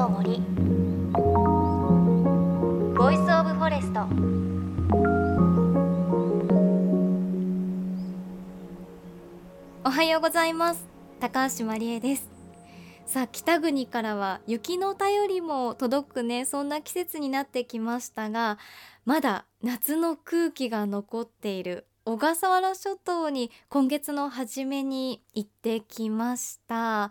の森 Voice of Forest おはようございます。高橋真理恵です。さあ北国からは雪の便りも届くね。そんな季節になってきましたがまだ夏の空気が残っている。小笠原諸島に今月の初めに行ってきました。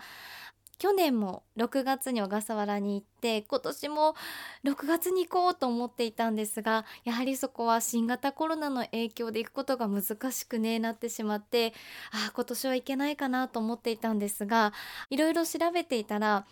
去年も6月に小笠原に行って今年も6月に行こうと思っていたんですがやはりそこは新型コロナの影響で行くことが難しくねなってしまってああ今年は行けないかなと思っていたんですがいろいろ調べていたら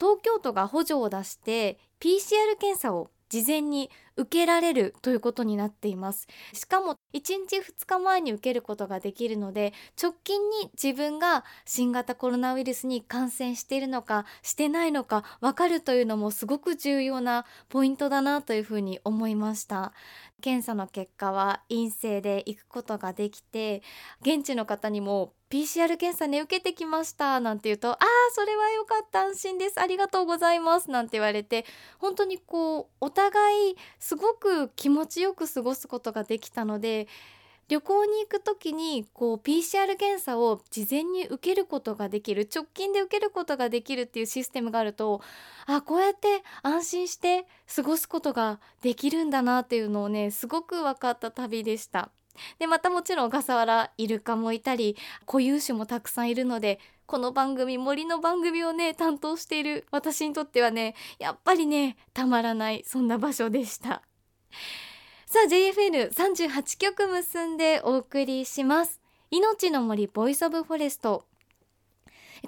東京都が補助を出して PCR 検査を事前に受けられるということになっています。しかも1日2日前に受けることができるので直近に自分が新型コロナウイルスに感染しているのかしてないのか分かるというのもすごく重要なポイントだなというふうに思いました。検査の結果は陰性で行くことができて現地の方にも PCR 検査ね受けてきましたなんて言うとああそれは良かった安心ですありがとうございますなんて言われて本当にこうお互いすごく気持ちよく過ごすことができたので旅行に行く時にこう PCR 検査を事前に受けることができる直近で受けることができるっていうシステムがあるとあこうやって安心して過ごすことができるんだなっていうのをねすごく分かった旅でした。でまたもちろん小笠原イルカもいたり固有種もたくさんいるのでこの番組森の番組をね担当している私にとってはねやっぱりねたまらないそんな場所でした。さあ JFN38 曲結んでお送りします。命の森 Voice of Forest。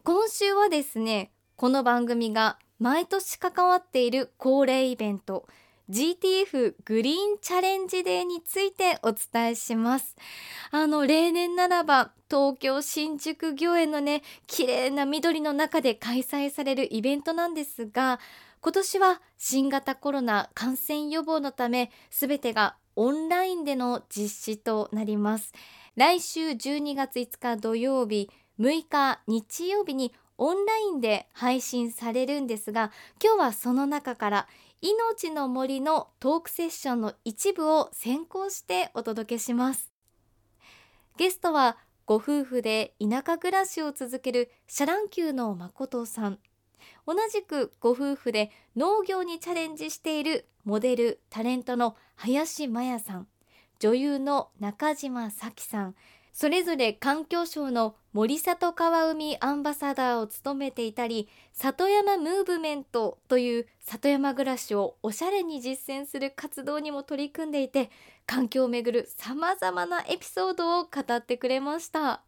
今週はですねこの番組が毎年関わっている恒例イベント GTF Green Challenge Day についてお伝えします。あの例年ならば東京新宿御苑のね綺麗な緑の中で開催されるイベントなんですが今年は新型コロナ感染予防のため全てがオンラインでの実施となります。来週12月5日土曜日6日日曜日にオンラインで配信されるんですが今日はその中から命の森のトークセッションの一部を先行してお届けします。ゲストはご夫婦で田舎暮らしを続けるシャ乱Qのまことさん。同じくご夫婦で農業にチャレンジしているモデルタレントの林真也さん。女優の中島咲さん。それぞれ環境省の森里川海アンバサダーを務めていたり里山ムーブメントという里山暮らしをおしゃれに実践する活動にも取り組んでいて環境をめぐるさまざまなエピソードを語ってくれました。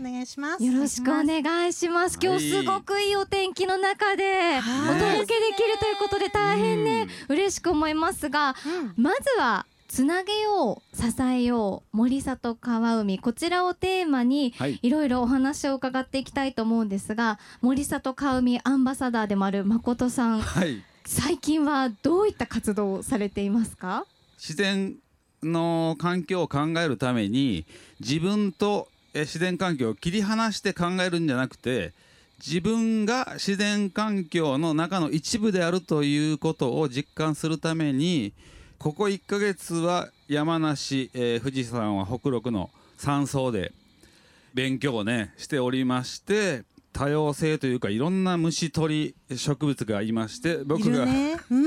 お願いします。よろしくお願いします。今日すごくいいお天気の中でお届けできるということで大変ね、うん、嬉しく思いますが、うん、まずはつなげよう支えよう森里川海。こちらをテーマにい。ろいろお話を伺っていきたいと思うんですが森里川海アンバサダーでもある誠さん、はい、最近はどういった活動をされていますか？自然の環境を考えるために自分と自然環境を切り離して考えるんじゃなくて自分が自然環境の中の一部であるということを実感するためにここ1ヶ月は山梨、えー、富士山は北陸の山荘で勉強をねしておりまして多様性というかいろんな虫鳥植物がいまして僕が、ね。うん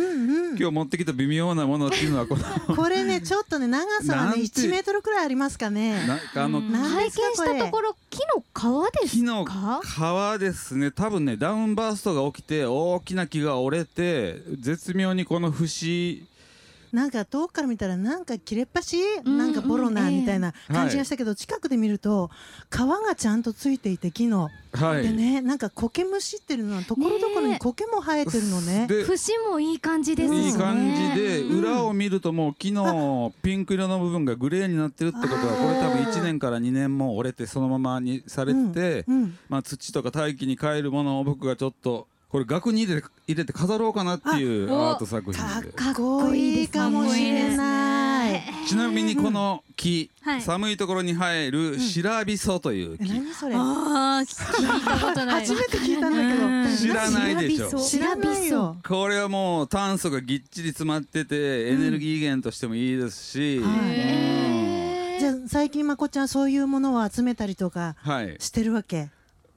うん、今日持ってきた微妙なものっていうのはこの これねちょっとね長さはね1メートルくらいありますかね。あの拝見したところ木の皮です木の皮ですね。多分ねダウンバーストが起きて大きな木が折れて絶妙にこの節なんか遠くから見たらなんか切れっ端、なんかボロナみたいな感じがしたけど、近くで見ると皮がちゃんとついていて木の、はい、でねなんか苔虫っていうのはところどころに苔も生えてるのね。節もいい感じですね。いい感じで、裏を見るともう木のピンク色の部分がグレーになってるってことはこれ多分1年から2年も折れてそのままにされて、まあ、土とか大気に変えるものを僕がちょっとこれ額に入れて入れて飾ろうかなっていうアート作品で。かっこいいかもしれない。ちなみにこの木、はい。寒いところに生えるシラビソというえ木、何それ？ああ聞いたことない。初めて聞いたんだけど。うん。知らないでしょ。知らないよ。これはもう炭素がぎっちり詰まっててエネルギー源としてもいいですし、はい。じゃあ最近まこちゃんそういうものを集めたりとかはい。してるわけ？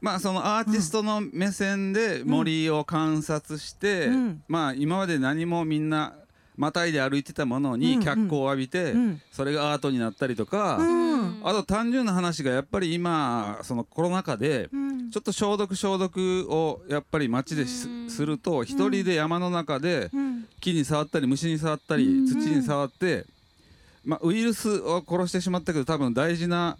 まあそのアーティストの目線で森を観察して、うん。まあ今まで何もみんなまたいで歩いてたものに脚光を浴びて、うん。それがアートになったりとか、うん。あと単純な話がやっぱり今そのコロナ禍でうん。ちょっと消毒消毒をやっぱり街ですすると一人で山の中でうん。木に触ったり虫に触ったりうん。土に触って、まあ、ウイルスを殺してしまったけど多分大事な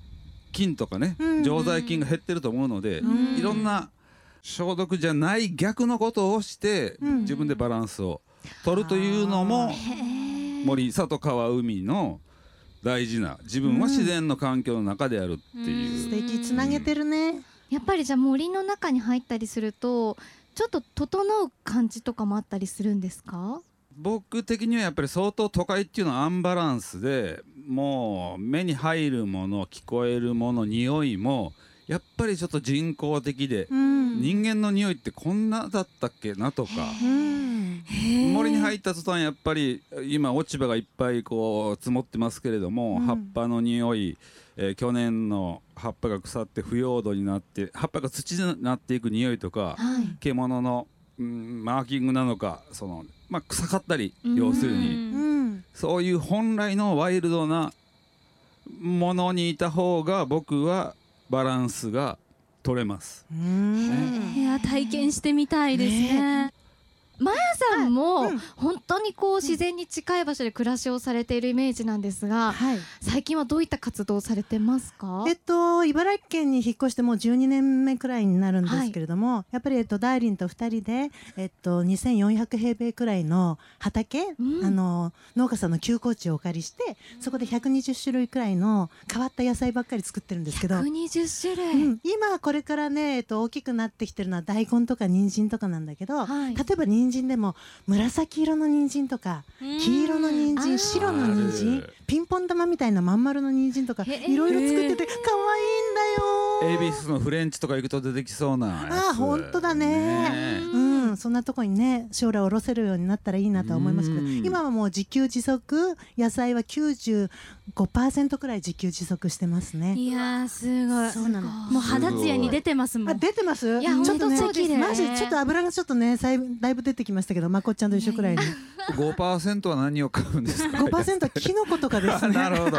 菌とかねうん常在菌が減ってると思うのでうん。いろんな消毒じゃない逆のことをしてうん。自分でバランスを取るというのも森里川海の大事な自分は自然の環境の中であるっていう。素。敵つなげてるね。やっぱりじゃあ森の中に入ったりするとちょっと整う感じとかもあったりするんですか？僕的にはやっぱり相当都会っていうのはアンバランスでもう目に入るもの聞こえるもの匂いもやっぱりちょっと人工的でうん。人間の匂いってこんなだったっけなとかうん森に入った途端やっぱり今落ち葉がいっぱいこう積もってますけれども、うん。葉っぱの匂い、えー去年の葉っぱが腐って腐葉土になって葉っぱが土になっていく匂いとかはい。獣の、うん、マーキングなのかその、まあ、臭かったり要するに。うんそういう本来のワイルドなものにいた方が僕はバランスが取れます。うんいや体験してみたいですねマヤさんもうん。本当にこう自然に近い場所で暮らしをされているイメージなんですがはい。最近はどういった活動をされてますか？えっと茨城県に引っ越してもう12年目くらいになるんですけれども、やっぱりえっとダーリンと2人でえっと2400平米くらいの畑、うん。あの農家さんの休耕地をお借りしてそこで120種類くらいの変わった野菜ばっかり作ってるんですけど、120種類、うん、今これからね、えっと、大きくなってきてるのは大根とか人参とかなんだけど、はい。例えば人参でも紫色の人参とか黄色の人参白の人あ参る。ピンポン玉みたいなまん丸の人参とかいろいろ作ってて可愛いんだよ恵比寿のフレンチとか行くと出てきそうなやつ。あー本当だね。うん、そんなとこにね将来おろせるようになったらいいなとは思いますけどうん。今はもう自給自足野菜は95%くらい自給自足してますね。いやーすごい。そうなの。もう肌ツヤに出てますもあん出てます？いやちょっとねマジちょっと油がちょっとねさいだいぶ出てきましたけどまこっちゃんと一緒くらいに。5%は何を買うんですか？5%はキノコとかですね。なるほど。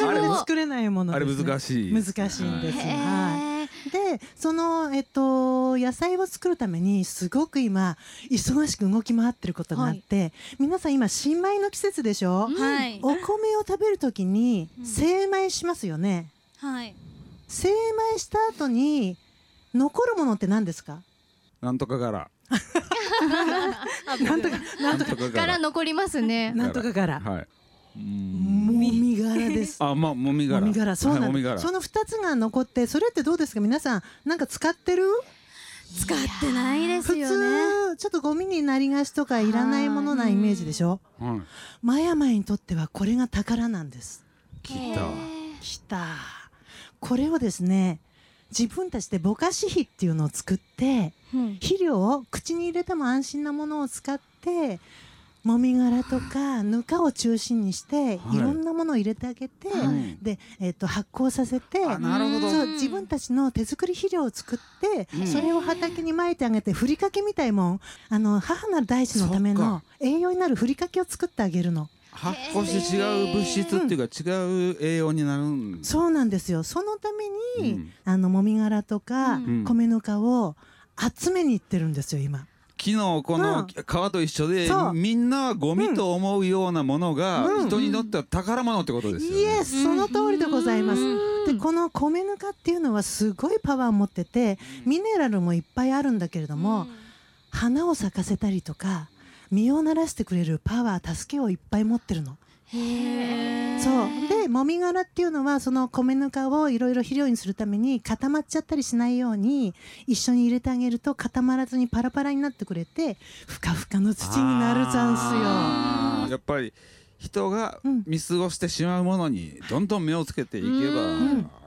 自分で作れないものあれですね。難しい難しいんです。へはい。ーでその、えっと、野菜を作るためにすごく今忙しく動き回ってることがあって、皆さん今新米の季節でしょ、はい。お米を食べるときにうん。精米しますよね。はい。精米した後に残るものって何ですか？なんとか柄なんとかなんとか。なんとかから。残りますね。なんとか柄はい。うんもみ殻です。あまあもみ殻。もみ殻。そうなんその二つが残ってそれってどうですか？皆さんなんか使ってる？使ってないです普よね。通。ちょっとゴミになりがちとかいらないものなイメージでしょ？はい。マヤマヤにとってはこれが宝なんです。聞いた。わきた。これをですね自分たちでぼかし肥っていうのを作ってうん。肥料を口に入れても安心なものを使ってもみ殻とかぬかを中心にして、はい。い、ろんなものを入れてあげて、はい。で、えっと発酵させてあなるほど。そう自分たちの手作り肥料を作って、うん。それを畑にまいてあげてふりかけみたいもん。あの母なる大地のための栄養になるふりかけを作ってあげるの。発酵して違う物質っていうか違う栄養になるんですそうなんですよ。そのために、うん。あのもみ殻とか、うん。米ぬかを集めに行ってるんですよ今。昨日こうん。の皮と一緒で、そう。みんなはゴミと思うようなものがうん。人にとっては宝物ってことですよね。イエスその通りでございます。うん。でこの米ぬかっていうのはすごいパワーを持っててミネラルもいっぱいあるんだけれども、花を咲かせたりとか実をならしてくれるパワー助けをいっぱい持ってるの。そうでもみ殻っていうのはその米ぬかをいろいろ肥料にするために固まっちゃったりしないように一緒に入れてあげると固まらずにパラパラになってくれてふかふかの土になるざんすよ。やっぱり人が見過ごしてしまうものにどんどん目をつけていけば、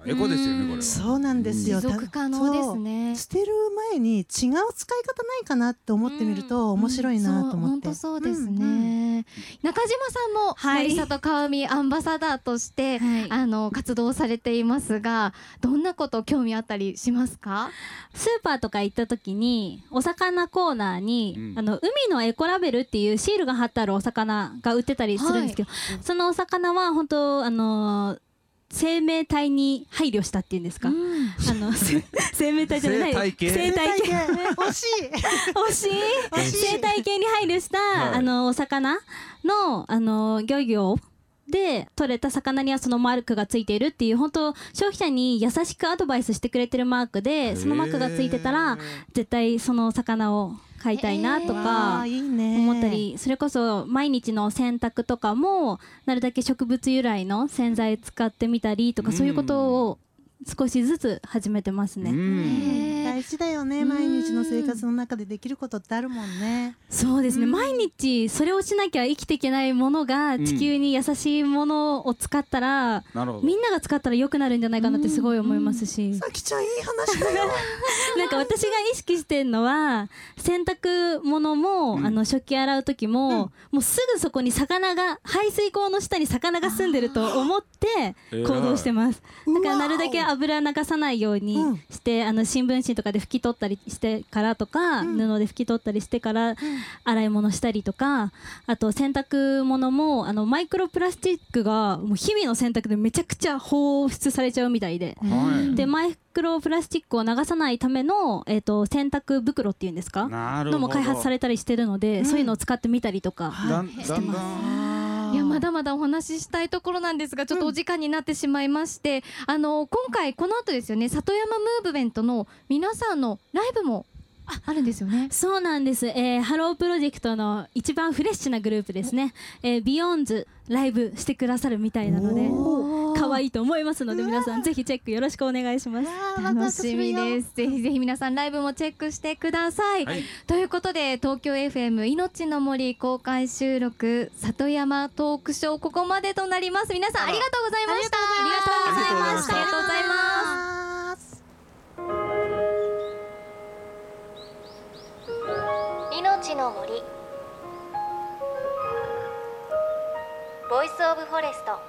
エコですよねこれは。そうなんですよ。持続可能ですね。捨てる前に違う使い方ないかなって思ってみると面白いなと思って。本当そうですね。中島さんも森里川海アンバサダーとして、あの活動されていますが、どんなこと興味あったりしますか？スーパーとか行った時にお魚コーナーに、あの海のエコラベルっていうシールが貼ってあるお魚が売ってたりするんですけど、そのお魚は本当あの生命体に配慮したっていうんですか、うん、あの 生命体じゃない。生態系。惜しい。惜しい。生態系に配慮した、はい、あのお魚のあの漁業で取れた魚にはそのマークがついているっていう本当消費者に優しくアドバイスしてくれてるマークでそのマークがついてたら絶対その魚を買いたいなとか思ったりそれこそ毎日の洗濯とかもなるだけ植物由来の洗剤使ってみたりとかそういうことを少しずつ始めてますね。大事だよね。毎日の生活の中でできることってあるもんね。そうですね。毎日それをしなきゃ生きていけないものが地球に優しいものを使ったら、みんなが使ったら良くなるんじゃないかなってすごい思いますし。さきちゃんいい話だよ。なんか私が意識してるのは洗濯物も、あの食器洗う時も、もうすぐそこに魚が排水口の下に魚が住んでると思って行動してます。だからなるだけ油流さないようにして、うん、あの新聞紙とかで拭き取ったりしてからとか、うん、布で拭き取ったりしてから洗い物したりとかあと洗濯物もあのマイクロプラスチックがもう日々の洗濯でめちゃくちゃ放出されちゃうみたいで、でマイクロプラスチックを流さないための、えーと、洗濯袋っていうんですか？のも開発されたりしてるので、うん、そういうのを使ってみたりとかしてます。いやまだまだお話ししたいところなんですがちょっとお時間になってしまいまして、うん、あの今回この後ですよね里山ムーブメントの皆さんのライブもああるんですよね。そうなんです、えー、ハロープロジェクトの一番フレッシュなグループですね、えー、ビヨーンズライブしてくださるみたいなので可愛いと思いますので皆さんぜひチェックよろしくお願いします。楽しみです。ぜひぜひ皆さんライブもチェックしてください、はい、ということで東京 FM 命の森公開収録里山トークショーここまでとなります。皆さんありがとうございました。ありがとうございました。ありがとうございますの森。 Voice of Forest。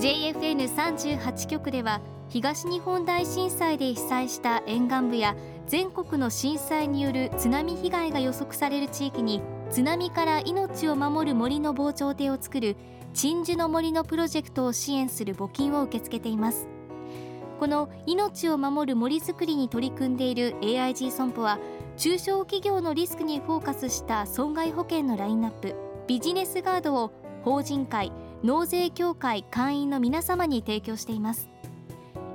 JFN38 局では東日本大震災で被災した沿岸部や全国の震災による津波被害が予測される地域に津波から命を守る森の防潮堤を作る鎮守の森のプロジェクトを支援する募金を受け付けています。この命を守る森づくりに取り組んでいる AIG 損保は中小企業のリスクにフォーカスした損害保険のラインナップビジネスガードを法人会納税協会会員の皆様に提供しています。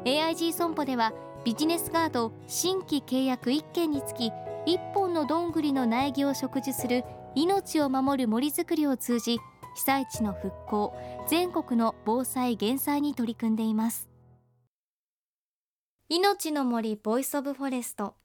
AIG 損保ではビジネスガード新規契約1件につき1本のどんぐりの苗木を植樹する命を守る森づくりを通じ被災地の復興全国の防災減災に取り組んでいます。命の森 Voice of Forest。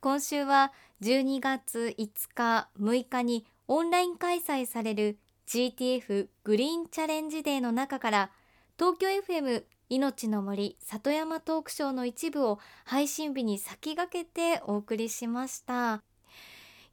今週は12月5日6日にオンライン開催される GTF Green Challenge Day の中から東京 FM 命の森里山トークショーの一部を配信日に先駆けてお送りしました。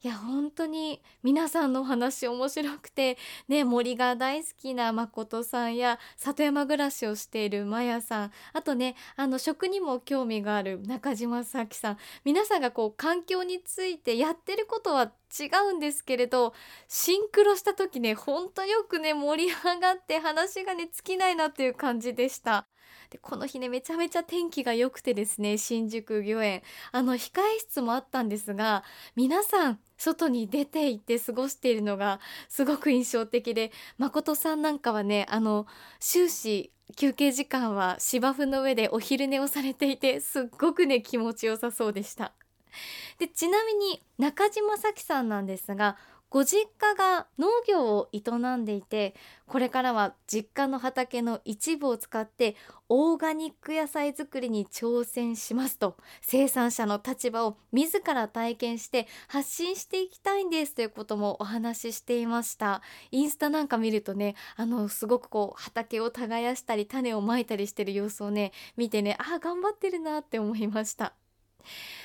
いや本当に皆さんのお話面白くてね森が大好きな誠さんや里山暮らしをしているまやさんあとねあの食にも興味がある中島咲さん皆さんがこう環境についてやってることは違うんですけれどシンクロした時ねほんとよくね盛り上がって話がね尽きないなっていう感じでした。でこの日ねめちゃめちゃ天気が良くてですね新宿御苑。あの控え室もあったんですが皆さん外に出て行って過ごしているのがすごく印象的で誠さんなんかはねあの終始休憩時間は芝生の上でお昼寝をされていてすっごくね気持ちよさそうでした。でちなみに中島咲さんなんですがご実家が農業を営んでいてこれからは実家の畑の一部を使ってオーガニック野菜作りに挑戦しますと生産者の立場を自ら体験して発信していきたいんですということもお話ししていました。インスタなんか見るとねあのすごくこう畑を耕したり種をまいたりしてる様子をね見てねああ頑張ってるなって思いました。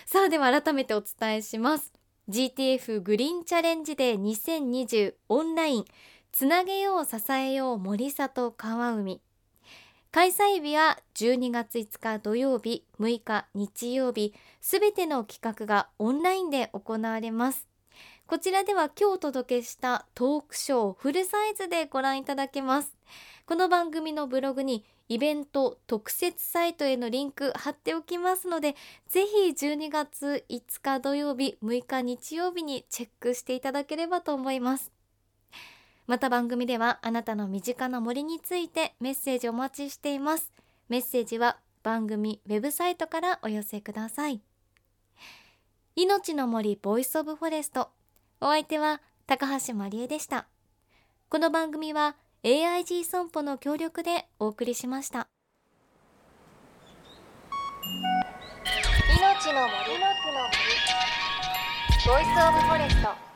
さあでは改めてお伝えします。GTF グリーンチャレンジデー2020オンラインつなげよう支えよう森里川海。開催日は12月5日土曜日6日日曜日すべての企画がオンラインで行われます。こちらでは今日お届けしたトークショーフルサイズでご覧いただけます。この番組のブログにイベント特設サイトへのリンク貼っておきますのでぜひ12月5日土曜日6日日曜日にチェックしていただければと思います。また番組ではあなたの身近な森についてメッセージお待ちしています。メッセージは番組ウェブサイトからお寄せください。命の森 Voice of Forest。お相手は高橋真理恵でした。この番組は AIG 損保の協力でお送りしました。命の森。の木の森。ボイスオブフォレスト